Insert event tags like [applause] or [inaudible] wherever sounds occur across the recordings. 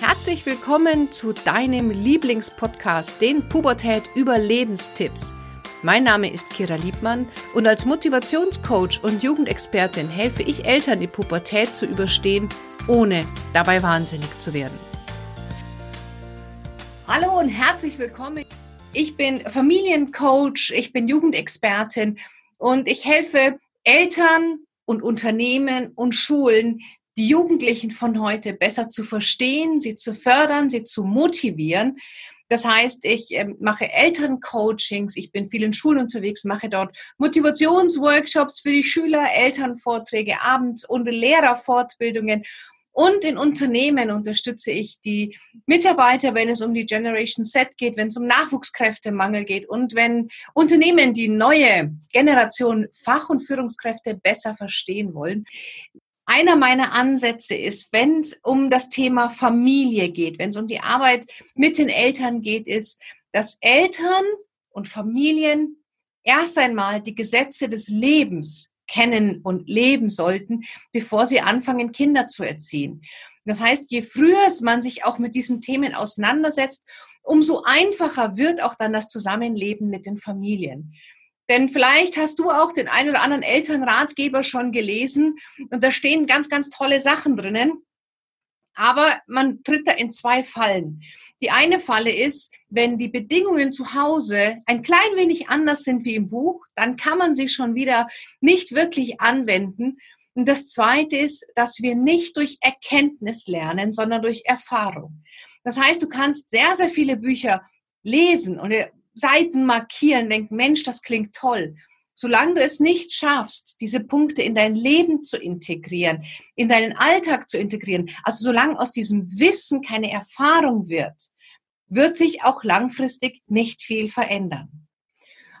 Herzlich willkommen zu deinem Lieblingspodcast, den Pubertät Überlebenstipps. Mein Name ist Kira Liebmann und als Motivationscoach und Jugendexpertin helfe ich Eltern, die Pubertät zu überstehen, ohne dabei wahnsinnig zu werden. Hallo und herzlich willkommen. Ich bin Familiencoach, ich bin Jugendexpertin und ich helfe Eltern und Unternehmen und Schulen, die Jugendlichen von heute besser zu verstehen, sie zu fördern, sie zu motivieren. Das heißt, ich äh, mache Elterncoachings, ich bin viel in Schulen unterwegs, mache dort Motivationsworkshops für die Schüler, Elternvorträge abends und Lehrerfortbildungen. Und in Unternehmen unterstütze ich die Mitarbeiter, wenn es um die Generation Z geht, wenn es um Nachwuchskräftemangel geht und wenn Unternehmen die neue Generation Fach- und Führungskräfte besser verstehen wollen einer meiner Ansätze ist, wenn es um das Thema Familie geht, wenn es um die Arbeit mit den Eltern geht, ist, dass Eltern und Familien erst einmal die Gesetze des Lebens kennen und leben sollten, bevor sie anfangen, Kinder zu erziehen. Das heißt, je früher man sich auch mit diesen Themen auseinandersetzt, umso einfacher wird auch dann das Zusammenleben mit den Familien. Denn vielleicht hast du auch den einen oder anderen Elternratgeber schon gelesen und da stehen ganz, ganz tolle Sachen drinnen. Aber man tritt da in zwei Fallen. Die eine Falle ist, wenn die Bedingungen zu Hause ein klein wenig anders sind wie im Buch, dann kann man sie schon wieder nicht wirklich anwenden. Und das zweite ist, dass wir nicht durch Erkenntnis lernen, sondern durch Erfahrung. Das heißt, du kannst sehr, sehr viele Bücher lesen und Seiten markieren, denken, Mensch, das klingt toll. Solange du es nicht schaffst, diese Punkte in dein Leben zu integrieren, in deinen Alltag zu integrieren, also solange aus diesem Wissen keine Erfahrung wird, wird sich auch langfristig nicht viel verändern.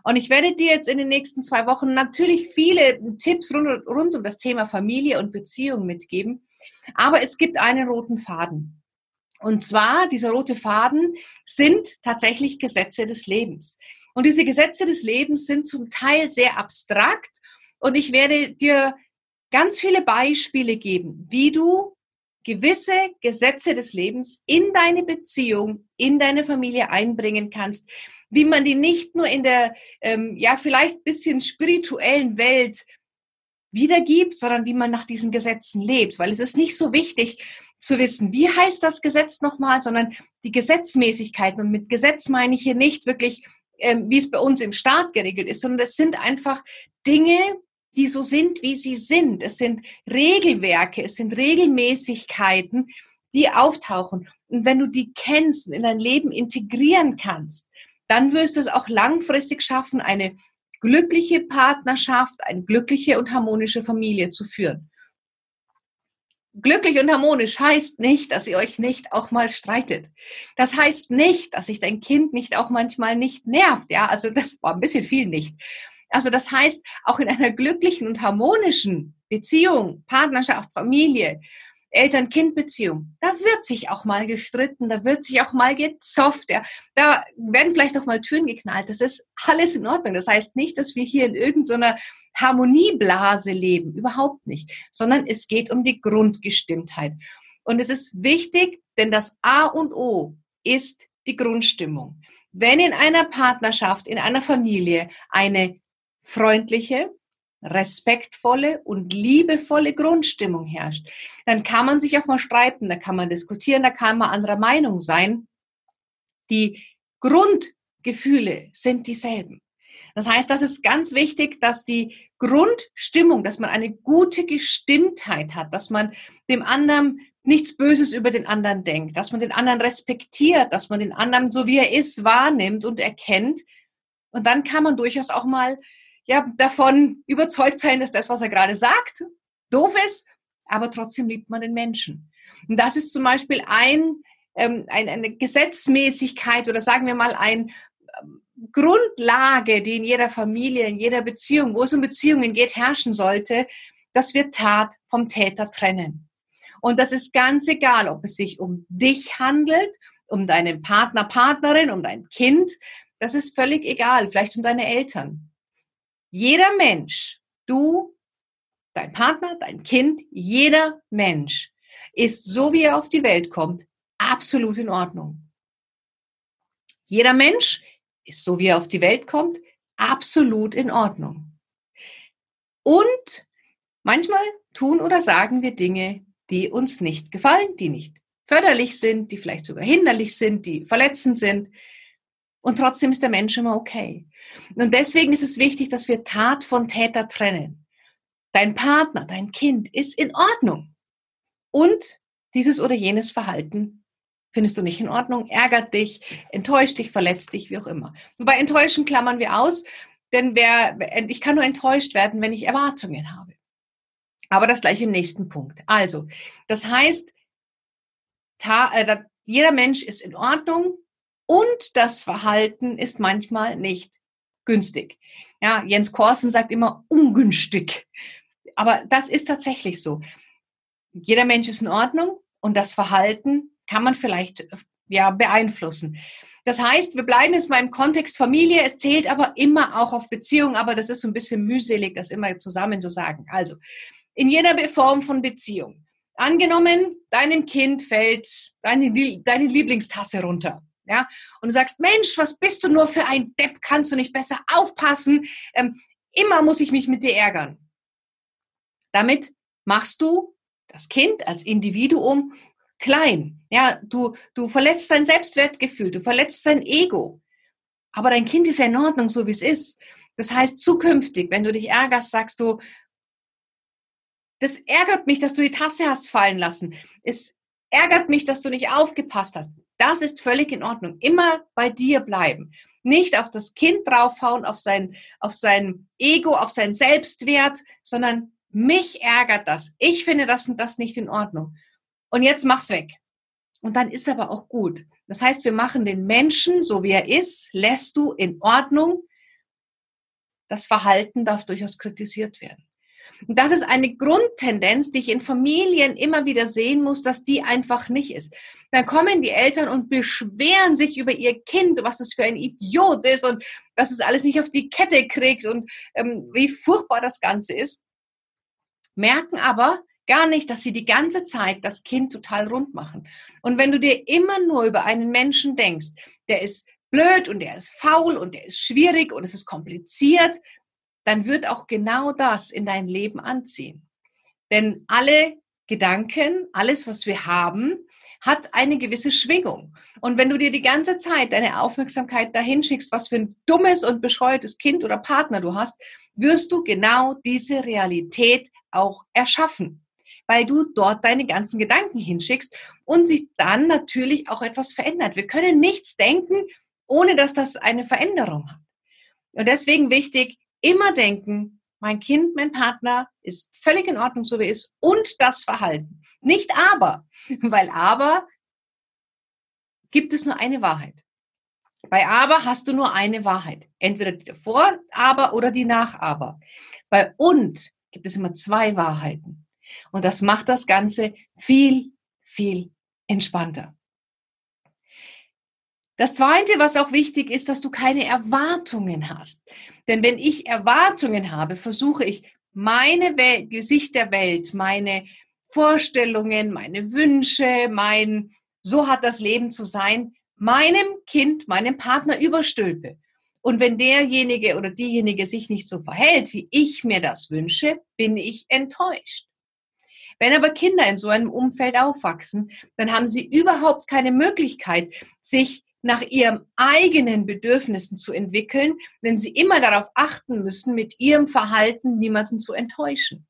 Und ich werde dir jetzt in den nächsten zwei Wochen natürlich viele Tipps rund, rund um das Thema Familie und Beziehung mitgeben. Aber es gibt einen roten Faden. Und zwar, dieser rote Faden sind tatsächlich Gesetze des Lebens. Und diese Gesetze des Lebens sind zum Teil sehr abstrakt. Und ich werde dir ganz viele Beispiele geben, wie du gewisse Gesetze des Lebens in deine Beziehung, in deine Familie einbringen kannst, wie man die nicht nur in der, ähm, ja, vielleicht bisschen spirituellen Welt wiedergibt, sondern wie man nach diesen Gesetzen lebt. Weil es ist nicht so wichtig, zu wissen, wie heißt das Gesetz nochmal, sondern die Gesetzmäßigkeiten. Und mit Gesetz meine ich hier nicht wirklich, ähm, wie es bei uns im Staat geregelt ist, sondern es sind einfach Dinge, die so sind, wie sie sind. Es sind Regelwerke, es sind Regelmäßigkeiten, die auftauchen. Und wenn du die kennst und in dein Leben integrieren kannst, dann wirst du es auch langfristig schaffen, eine glückliche Partnerschaft, eine glückliche und harmonische Familie zu führen glücklich und harmonisch heißt nicht, dass ihr euch nicht auch mal streitet. Das heißt nicht, dass sich dein Kind nicht auch manchmal nicht nervt. Ja, also das war ein bisschen viel nicht. Also das heißt, auch in einer glücklichen und harmonischen Beziehung, Partnerschaft, Familie, Eltern-Kind-Beziehung, da wird sich auch mal gestritten, da wird sich auch mal gezofft, ja. da werden vielleicht auch mal Türen geknallt. Das ist alles in Ordnung. Das heißt nicht, dass wir hier in irgendeiner Harmonieblase leben, überhaupt nicht, sondern es geht um die Grundgestimmtheit. Und es ist wichtig, denn das A und O ist die Grundstimmung. Wenn in einer Partnerschaft, in einer Familie eine freundliche, respektvolle und liebevolle Grundstimmung herrscht, dann kann man sich auch mal streiten, da kann man diskutieren, da kann man anderer Meinung sein. Die Grundgefühle sind dieselben. Das heißt, das ist ganz wichtig, dass die Grundstimmung, dass man eine gute Gestimmtheit hat, dass man dem anderen nichts Böses über den anderen denkt, dass man den anderen respektiert, dass man den anderen so wie er ist wahrnimmt und erkennt. Und dann kann man durchaus auch mal ja, davon überzeugt sein, dass das, was er gerade sagt, doof ist, aber trotzdem liebt man den Menschen. Und das ist zum Beispiel ein, ähm, ein, eine Gesetzmäßigkeit oder sagen wir mal ein ähm, Grundlage, die in jeder Familie, in jeder Beziehung, wo es um Beziehungen geht, herrschen sollte, dass wir Tat vom Täter trennen. Und das ist ganz egal, ob es sich um dich handelt, um deinen Partner, Partnerin, um dein Kind. Das ist völlig egal, vielleicht um deine Eltern. Jeder Mensch, du, dein Partner, dein Kind, jeder Mensch ist so, wie er auf die Welt kommt, absolut in Ordnung. Jeder Mensch ist so, wie er auf die Welt kommt, absolut in Ordnung. Und manchmal tun oder sagen wir Dinge, die uns nicht gefallen, die nicht förderlich sind, die vielleicht sogar hinderlich sind, die verletzend sind. Und trotzdem ist der Mensch immer okay. Und deswegen ist es wichtig, dass wir Tat von Täter trennen. Dein Partner, dein Kind ist in Ordnung. Und dieses oder jenes Verhalten findest du nicht in Ordnung, ärgert dich, enttäuscht dich, verletzt dich, wie auch immer. Wobei enttäuschen klammern wir aus, denn wer, ich kann nur enttäuscht werden, wenn ich Erwartungen habe. Aber das gleich im nächsten Punkt. Also, das heißt, äh, jeder Mensch ist in Ordnung und das Verhalten ist manchmal nicht günstig. Ja, Jens Korsen sagt immer ungünstig. Aber das ist tatsächlich so. Jeder Mensch ist in Ordnung und das Verhalten kann man vielleicht ja, beeinflussen. Das heißt, wir bleiben jetzt mal im Kontext Familie. Es zählt aber immer auch auf Beziehung, aber das ist so ein bisschen mühselig, das immer zusammen zu sagen. Also, in jeder Form von Beziehung. Angenommen, deinem Kind fällt deine, deine Lieblingstasse runter. Ja, und du sagst, Mensch, was bist du nur für ein Depp? Kannst du nicht besser aufpassen? Ähm, immer muss ich mich mit dir ärgern. Damit machst du das Kind als Individuum klein. Ja, du, du verletzt dein Selbstwertgefühl, du verletzt sein Ego. Aber dein Kind ist ja in Ordnung, so wie es ist. Das heißt, zukünftig, wenn du dich ärgerst, sagst du, das ärgert mich, dass du die Tasse hast fallen lassen. Es ärgert mich, dass du nicht aufgepasst hast. Das ist völlig in Ordnung. Immer bei dir bleiben. Nicht auf das Kind draufhauen, auf sein, auf sein Ego, auf sein Selbstwert, sondern mich ärgert das. Ich finde das und das nicht in Ordnung. Und jetzt mach's weg. Und dann ist aber auch gut. Das heißt, wir machen den Menschen, so wie er ist, lässt du in Ordnung. Das Verhalten darf durchaus kritisiert werden. Und das ist eine Grundtendenz, die ich in Familien immer wieder sehen muss, dass die einfach nicht ist. Dann kommen die Eltern und beschweren sich über ihr Kind, was das für ein Idiot ist und was es alles nicht auf die Kette kriegt und ähm, wie furchtbar das Ganze ist. Merken aber gar nicht, dass sie die ganze Zeit das Kind total rund machen. Und wenn du dir immer nur über einen Menschen denkst, der ist blöd und der ist faul und der ist schwierig und es ist kompliziert, dann wird auch genau das in dein Leben anziehen. Denn alle Gedanken, alles, was wir haben, hat eine gewisse Schwingung. Und wenn du dir die ganze Zeit deine Aufmerksamkeit dahin schickst, was für ein dummes und bescheuertes Kind oder Partner du hast, wirst du genau diese Realität auch erschaffen, weil du dort deine ganzen Gedanken hinschickst und sich dann natürlich auch etwas verändert. Wir können nichts denken, ohne dass das eine Veränderung hat. Und deswegen wichtig, immer denken, mein Kind, mein Partner ist völlig in Ordnung, so wie er ist, und das Verhalten. Nicht aber, [laughs] weil aber gibt es nur eine Wahrheit. Bei aber hast du nur eine Wahrheit. Entweder die davor, aber oder die nach aber. Bei und gibt es immer zwei Wahrheiten. Und das macht das Ganze viel, viel entspannter. Das Zweite, was auch wichtig ist, dass du keine Erwartungen hast. Denn wenn ich Erwartungen habe, versuche ich meine Welt, Gesicht der Welt, meine Vorstellungen, meine Wünsche, mein, so hat das Leben zu sein, meinem Kind, meinem Partner überstülpe. Und wenn derjenige oder diejenige sich nicht so verhält, wie ich mir das wünsche, bin ich enttäuscht. Wenn aber Kinder in so einem Umfeld aufwachsen, dann haben sie überhaupt keine Möglichkeit, sich nach ihren eigenen Bedürfnissen zu entwickeln, wenn sie immer darauf achten müssen, mit ihrem Verhalten niemanden zu enttäuschen.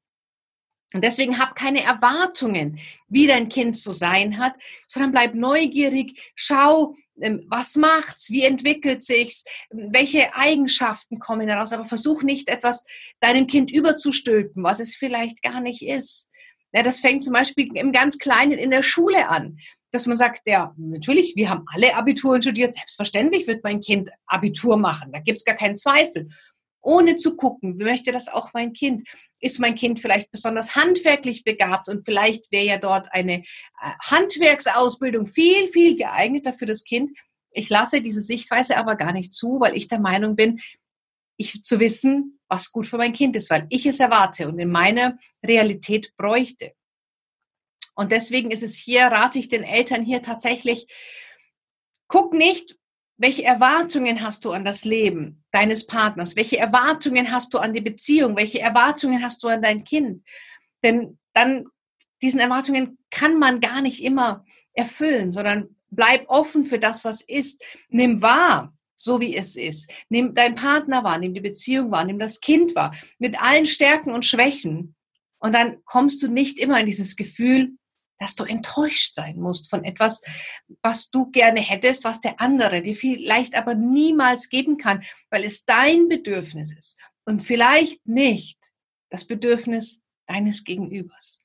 Und deswegen hab keine Erwartungen, wie dein Kind zu sein hat, sondern bleib neugierig, schau, ähm, was macht's, wie entwickelt sich's, welche Eigenschaften kommen daraus, aber versuch nicht etwas deinem Kind überzustülpen, was es vielleicht gar nicht ist. Ja, das fängt zum Beispiel im ganz Kleinen in der Schule an dass man sagt, ja, natürlich, wir haben alle Abitur studiert, selbstverständlich wird mein Kind Abitur machen, da gibt es gar keinen Zweifel. Ohne zu gucken, möchte das auch mein Kind? Ist mein Kind vielleicht besonders handwerklich begabt und vielleicht wäre ja dort eine äh, Handwerksausbildung viel, viel geeigneter für das Kind. Ich lasse diese Sichtweise aber gar nicht zu, weil ich der Meinung bin, ich zu wissen, was gut für mein Kind ist, weil ich es erwarte und in meiner Realität bräuchte. Und deswegen ist es hier, rate ich den Eltern hier tatsächlich, guck nicht, welche Erwartungen hast du an das Leben deines Partners? Welche Erwartungen hast du an die Beziehung? Welche Erwartungen hast du an dein Kind? Denn dann, diesen Erwartungen kann man gar nicht immer erfüllen, sondern bleib offen für das, was ist. Nimm wahr, so wie es ist. Nimm deinen Partner wahr, nimm die Beziehung wahr, nimm das Kind wahr, mit allen Stärken und Schwächen. Und dann kommst du nicht immer in dieses Gefühl, dass du enttäuscht sein musst von etwas, was du gerne hättest, was der andere dir vielleicht aber niemals geben kann, weil es dein Bedürfnis ist und vielleicht nicht das Bedürfnis deines Gegenübers.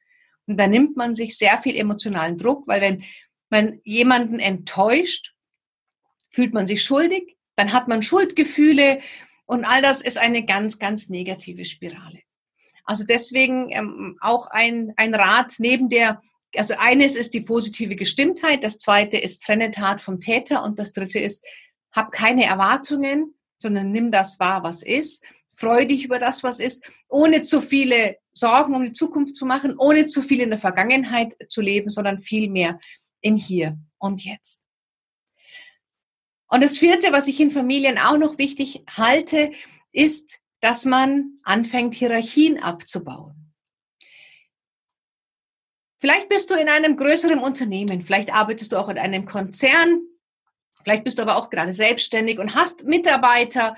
Und da nimmt man sich sehr viel emotionalen Druck, weil wenn man jemanden enttäuscht, fühlt man sich schuldig, dann hat man Schuldgefühle und all das ist eine ganz, ganz negative Spirale. Also deswegen ähm, auch ein, ein Rat neben der also eines ist die positive Gestimmtheit, das zweite ist trenne Tat vom Täter und das dritte ist, hab keine Erwartungen, sondern nimm das wahr, was ist. Freu dich über das, was ist, ohne zu viele Sorgen um die Zukunft zu machen, ohne zu viel in der Vergangenheit zu leben, sondern vielmehr im Hier und Jetzt. Und das vierte, was ich in Familien auch noch wichtig halte, ist, dass man anfängt, Hierarchien abzubauen. Vielleicht bist du in einem größeren Unternehmen, vielleicht arbeitest du auch in einem Konzern, vielleicht bist du aber auch gerade selbstständig und hast Mitarbeiter.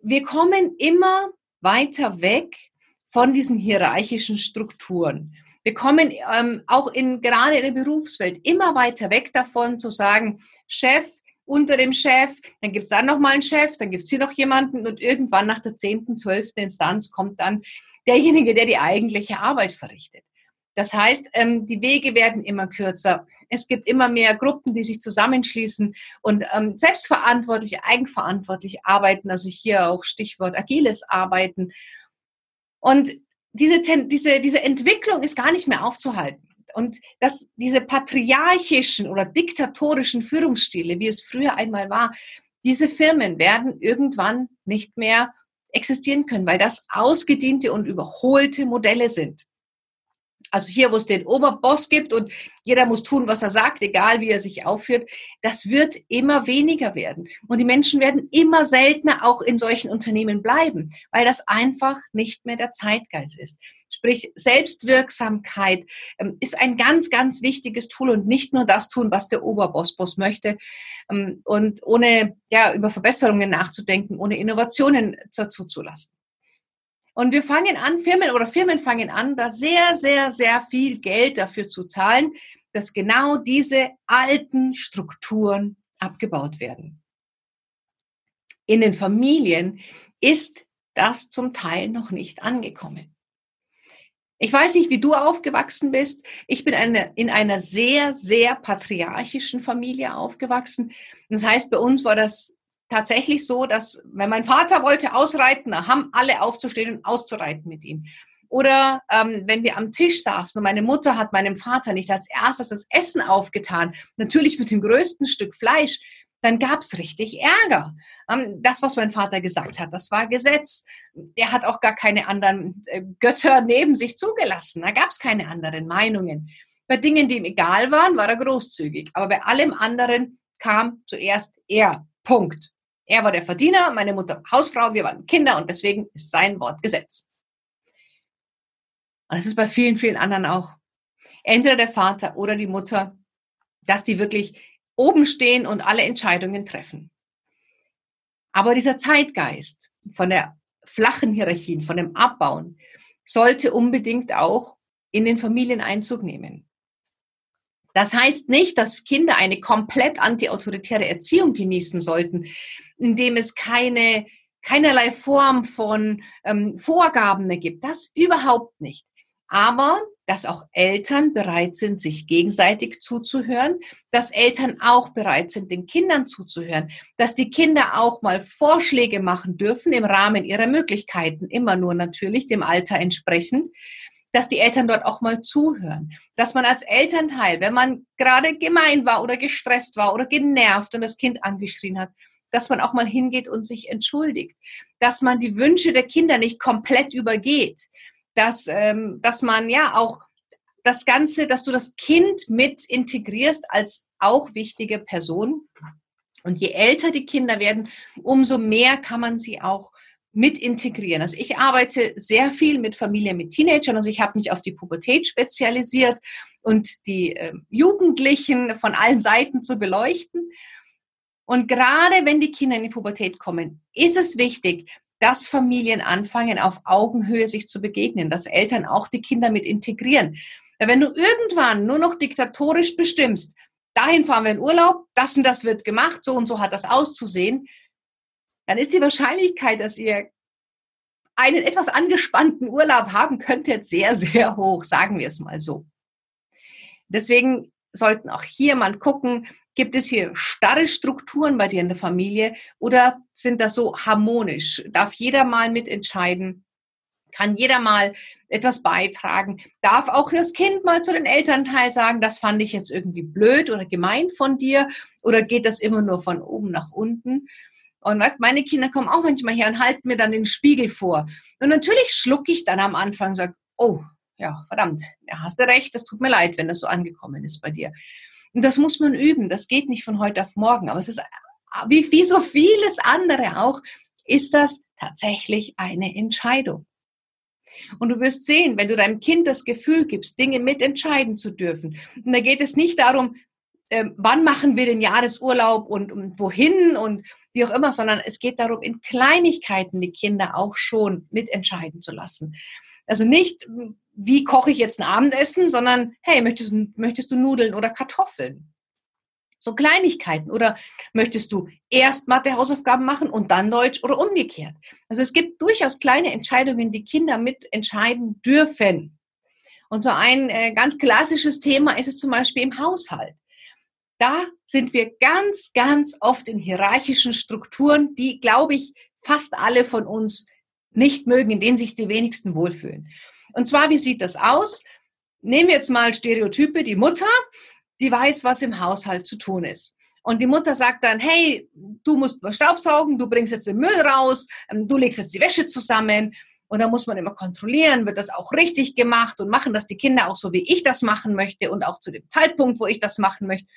Wir kommen immer weiter weg von diesen hierarchischen Strukturen. Wir kommen ähm, auch in, gerade in der Berufswelt immer weiter weg davon zu sagen, Chef unter dem Chef, dann gibt es dann nochmal einen Chef, dann gibt es hier noch jemanden und irgendwann nach der zehnten, zwölften Instanz kommt dann derjenige, der die eigentliche Arbeit verrichtet. Das heißt, ähm, die Wege werden immer kürzer. Es gibt immer mehr Gruppen, die sich zusammenschließen und ähm, selbstverantwortlich, eigenverantwortlich arbeiten. Also hier auch Stichwort agiles Arbeiten. Und diese, diese, diese Entwicklung ist gar nicht mehr aufzuhalten. Und dass diese patriarchischen oder diktatorischen Führungsstile, wie es früher einmal war, diese Firmen werden irgendwann nicht mehr existieren können, weil das ausgediente und überholte Modelle sind. Also hier, wo es den Oberboss gibt und jeder muss tun, was er sagt, egal wie er sich aufführt, das wird immer weniger werden. Und die Menschen werden immer seltener auch in solchen Unternehmen bleiben, weil das einfach nicht mehr der Zeitgeist ist. Sprich, Selbstwirksamkeit ähm, ist ein ganz, ganz wichtiges Tool und nicht nur das tun, was der Oberboss-Boss möchte. Ähm, und ohne ja, über Verbesserungen nachzudenken, ohne Innovationen dazu zu lassen. Und wir fangen an, Firmen oder Firmen fangen an, da sehr, sehr, sehr viel Geld dafür zu zahlen, dass genau diese alten Strukturen abgebaut werden. In den Familien ist das zum Teil noch nicht angekommen. Ich weiß nicht, wie du aufgewachsen bist. Ich bin eine, in einer sehr, sehr patriarchischen Familie aufgewachsen. Das heißt, bei uns war das tatsächlich so, dass wenn mein Vater wollte ausreiten, dann haben alle aufzustehen und auszureiten mit ihm. Oder ähm, wenn wir am Tisch saßen und meine Mutter hat meinem Vater nicht als erstes das Essen aufgetan, natürlich mit dem größten Stück Fleisch, dann gab es richtig Ärger. Ähm, das, was mein Vater gesagt hat, das war Gesetz. Er hat auch gar keine anderen äh, Götter neben sich zugelassen. Da gab es keine anderen Meinungen. Bei Dingen, die ihm egal waren, war er großzügig. Aber bei allem anderen kam zuerst er. Punkt. Er war der Verdiener, meine Mutter Hausfrau, wir waren Kinder und deswegen ist sein Wort Gesetz. Und das ist bei vielen, vielen anderen auch. Entweder der Vater oder die Mutter, dass die wirklich oben stehen und alle Entscheidungen treffen. Aber dieser Zeitgeist von der flachen Hierarchien, von dem Abbauen, sollte unbedingt auch in den Familien Einzug nehmen. Das heißt nicht, dass Kinder eine komplett antiautoritäre Erziehung genießen sollten, indem es keine, keinerlei Form von ähm, Vorgaben mehr gibt. Das überhaupt nicht. Aber dass auch Eltern bereit sind, sich gegenseitig zuzuhören, dass Eltern auch bereit sind, den Kindern zuzuhören, dass die Kinder auch mal Vorschläge machen dürfen im Rahmen ihrer Möglichkeiten, immer nur natürlich dem Alter entsprechend, dass die Eltern dort auch mal zuhören. Dass man als Elternteil, wenn man gerade gemein war oder gestresst war oder genervt und das Kind angeschrien hat, dass man auch mal hingeht und sich entschuldigt. Dass man die Wünsche der Kinder nicht komplett übergeht. Dass, ähm, dass man ja auch das Ganze, dass du das Kind mit integrierst als auch wichtige Person. Und je älter die Kinder werden, umso mehr kann man sie auch mit integrieren. Also ich arbeite sehr viel mit Familien mit Teenagern. Also ich habe mich auf die Pubertät spezialisiert und die äh, Jugendlichen von allen Seiten zu beleuchten. Und gerade wenn die Kinder in die Pubertät kommen, ist es wichtig, dass Familien anfangen, auf Augenhöhe sich zu begegnen, dass Eltern auch die Kinder mit integrieren. Wenn du irgendwann nur noch diktatorisch bestimmst, dahin fahren wir in Urlaub, das und das wird gemacht, so und so hat das auszusehen, dann ist die Wahrscheinlichkeit, dass ihr einen etwas angespannten Urlaub haben könntet, sehr, sehr hoch, sagen wir es mal so. Deswegen sollten auch hier mal gucken, gibt es hier starre Strukturen bei dir in der Familie oder sind das so harmonisch? Darf jeder mal mitentscheiden? Kann jeder mal etwas beitragen? Darf auch das Kind mal zu den Elternteil sagen, das fand ich jetzt irgendwie blöd oder gemein von dir? Oder geht das immer nur von oben nach unten? Und weißt, meine Kinder kommen auch manchmal her und halten mir dann den Spiegel vor. Und natürlich schlucke ich dann am Anfang und sage, oh, ja, verdammt, ja, hast du recht, das tut mir leid, wenn das so angekommen ist bei dir. Und das muss man üben, das geht nicht von heute auf morgen, aber es ist, wie, wie so vieles andere auch, ist das tatsächlich eine Entscheidung. Und du wirst sehen, wenn du deinem Kind das Gefühl gibst, Dinge mitentscheiden zu dürfen. Und da geht es nicht darum, äh, wann machen wir den Jahresurlaub und, und wohin und wie auch immer, sondern es geht darum, in Kleinigkeiten die Kinder auch schon mitentscheiden zu lassen. Also nicht, wie koche ich jetzt ein Abendessen, sondern hey, möchtest, möchtest du Nudeln oder Kartoffeln? So Kleinigkeiten. Oder möchtest du erst Mathe-Hausaufgaben machen und dann Deutsch oder umgekehrt? Also es gibt durchaus kleine Entscheidungen, die Kinder mitentscheiden dürfen. Und so ein äh, ganz klassisches Thema ist es zum Beispiel im Haushalt da sind wir ganz, ganz oft in hierarchischen Strukturen, die, glaube ich, fast alle von uns nicht mögen, in denen sich die wenigsten wohlfühlen. Und zwar, wie sieht das aus? Nehmen wir jetzt mal Stereotype, die Mutter, die weiß, was im Haushalt zu tun ist. Und die Mutter sagt dann, hey, du musst Staubsaugen, du bringst jetzt den Müll raus, ähm, du legst jetzt die Wäsche zusammen. Und da muss man immer kontrollieren, wird das auch richtig gemacht und machen das die Kinder auch so, wie ich das machen möchte und auch zu dem Zeitpunkt, wo ich das machen möchte.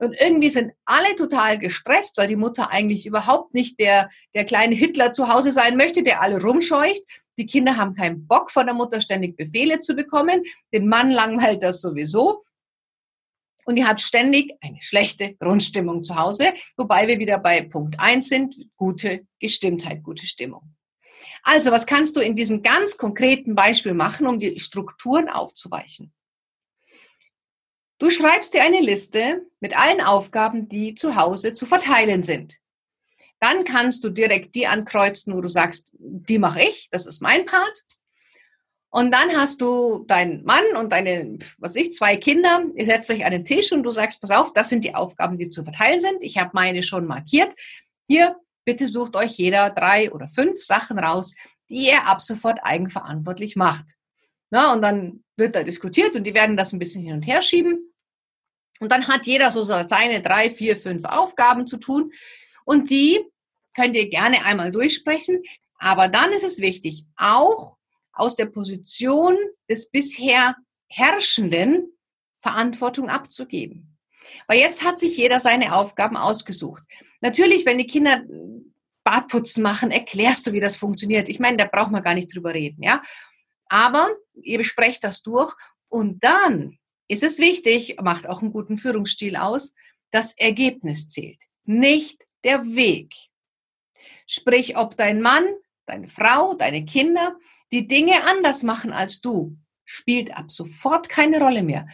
Und irgendwie sind alle total gestresst, weil die Mutter eigentlich überhaupt nicht der, der kleine Hitler zu Hause sein möchte, der alle rumscheucht. Die Kinder haben keinen Bock, von der Mutter ständig Befehle zu bekommen. Den Mann langweilt das sowieso. Und ihr habt ständig eine schlechte Grundstimmung zu Hause, wobei wir wieder bei Punkt eins sind, gute Gestimmtheit, gute Stimmung. Also, was kannst du in diesem ganz konkreten Beispiel machen, um die Strukturen aufzuweichen? Du schreibst dir eine Liste mit allen Aufgaben, die zu Hause zu verteilen sind. Dann kannst du direkt die ankreuzen, wo du sagst, die mache ich, das ist mein Part. Und dann hast du deinen Mann und deine, was ich, zwei Kinder. Ihr setzt euch an den Tisch und du sagst, pass auf, das sind die Aufgaben, die zu verteilen sind. Ich habe meine schon markiert. Hier, bitte sucht euch jeder drei oder fünf Sachen raus, die ihr ab sofort eigenverantwortlich macht. Na, und dann wird da diskutiert und die werden das ein bisschen hin und her schieben. Und dann hat jeder so seine drei, vier, fünf Aufgaben zu tun. Und die könnt ihr gerne einmal durchsprechen. Aber dann ist es wichtig, auch aus der Position des bisher Herrschenden Verantwortung abzugeben. Weil jetzt hat sich jeder seine Aufgaben ausgesucht. Natürlich, wenn die Kinder Badputzen machen, erklärst du, wie das funktioniert. Ich meine, da braucht man gar nicht drüber reden, ja. Aber ihr besprecht das durch und dann ist es wichtig, macht auch einen guten Führungsstil aus, das Ergebnis zählt, nicht der Weg. Sprich, ob dein Mann, deine Frau, deine Kinder die Dinge anders machen als du, spielt ab sofort keine Rolle mehr.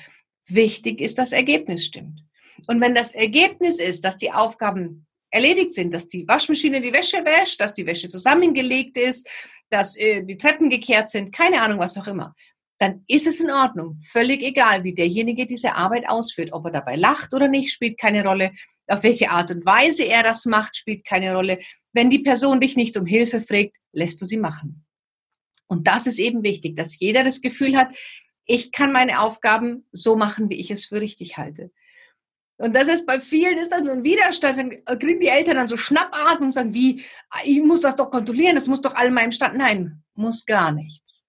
Wichtig ist, das Ergebnis stimmt. Und wenn das Ergebnis ist, dass die Aufgaben erledigt sind, dass die Waschmaschine die Wäsche wäscht, dass die Wäsche zusammengelegt ist, dass äh, die Treppen gekehrt sind, keine Ahnung, was auch immer, dann ist es in Ordnung. Völlig egal, wie derjenige diese Arbeit ausführt. Ob er dabei lacht oder nicht, spielt keine Rolle. Auf welche Art und Weise er das macht, spielt keine Rolle. Wenn die Person dich nicht um Hilfe fragt, lässt du sie machen. Und das ist eben wichtig, dass jeder das Gefühl hat, ich kann meine Aufgaben so machen, wie ich es für richtig halte. Und das ist bei vielen ist dann so ein Widerstand, dann kriegen die Eltern dann so Schnappatmen und sagen, wie, ich muss das doch kontrollieren, das muss doch all meinem Stand. Nein, muss gar nichts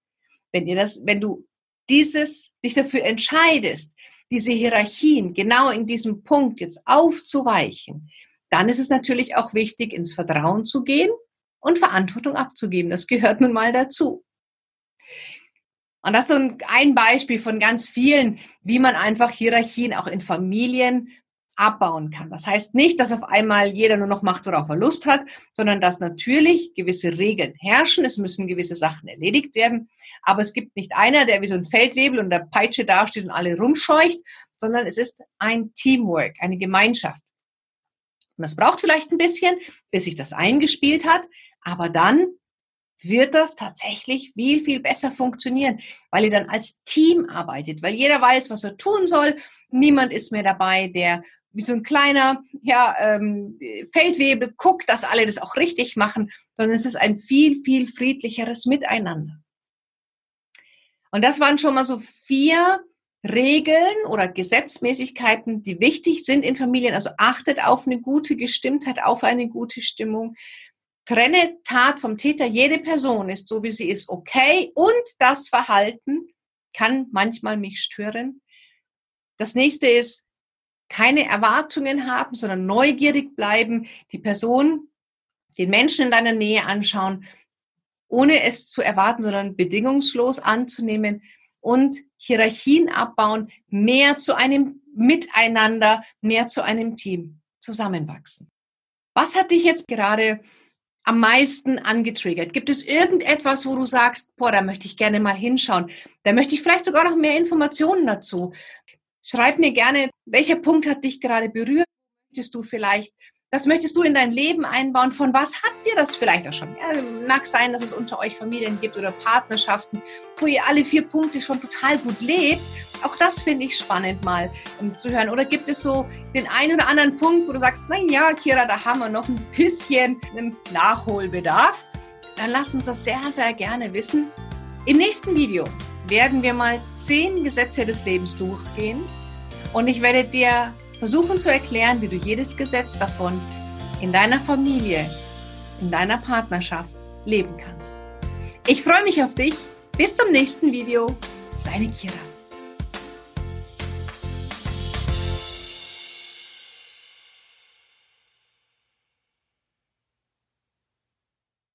wenn ihr das, wenn du dieses, dich dafür entscheidest, diese Hierarchien genau in diesem Punkt jetzt aufzuweichen, dann ist es natürlich auch wichtig, ins Vertrauen zu gehen und Verantwortung abzugeben. Das gehört nun mal dazu. Und das ist ein Beispiel von ganz vielen, wie man einfach Hierarchien auch in Familien abbauen kann. Das heißt nicht, dass auf einmal jeder nur noch macht, worauf er Lust hat, sondern dass natürlich gewisse Regeln herrschen. Es müssen gewisse Sachen erledigt werden. Aber es gibt nicht einer, der wie so ein Feldwebel und der Peitsche dasteht und alle rumscheucht, sondern es ist ein Teamwork, eine Gemeinschaft. Und das braucht vielleicht ein bisschen, bis sich das eingespielt hat. Aber dann wird das tatsächlich viel, viel besser funktionieren, weil ihr dann als Team arbeitet, weil jeder weiß, was er tun soll. Niemand ist mehr dabei, der wie so ein kleiner ja, ähm, Feldwebel guckt, dass alle das auch richtig machen, sondern es ist ein viel, viel friedlicheres Miteinander. Und das waren schon mal so vier Regeln oder Gesetzmäßigkeiten, die wichtig sind in Familien. Also achtet auf eine gute Gestimmtheit, auf eine gute Stimmung. Trenne Tat vom Täter. Jede Person ist so, wie sie ist, okay. Und das Verhalten kann manchmal mich stören. Das nächste ist, keine Erwartungen haben, sondern neugierig bleiben, die Person, den Menschen in deiner Nähe anschauen, ohne es zu erwarten, sondern bedingungslos anzunehmen und Hierarchien abbauen, mehr zu einem Miteinander, mehr zu einem Team zusammenwachsen. Was hat dich jetzt gerade am meisten angetriggert? Gibt es irgendetwas, wo du sagst, boah, da möchte ich gerne mal hinschauen? Da möchte ich vielleicht sogar noch mehr Informationen dazu. Schreib mir gerne, welcher Punkt hat dich gerade berührt? Möchtest du vielleicht, das möchtest du in dein Leben einbauen? Von was habt ihr das vielleicht auch schon? Ja, mag sein, dass es unter euch Familien gibt oder Partnerschaften, wo ihr alle vier Punkte schon total gut lebt. Auch das finde ich spannend mal um zu hören. Oder gibt es so den einen oder anderen Punkt, wo du sagst, na ja, Kira, da haben wir noch ein bisschen Nachholbedarf? Dann lass uns das sehr, sehr gerne wissen. Im nächsten Video werden wir mal zehn Gesetze des Lebens durchgehen und ich werde dir versuchen zu erklären, wie du jedes Gesetz davon in deiner Familie, in deiner Partnerschaft leben kannst. Ich freue mich auf dich. Bis zum nächsten Video. Deine Kira.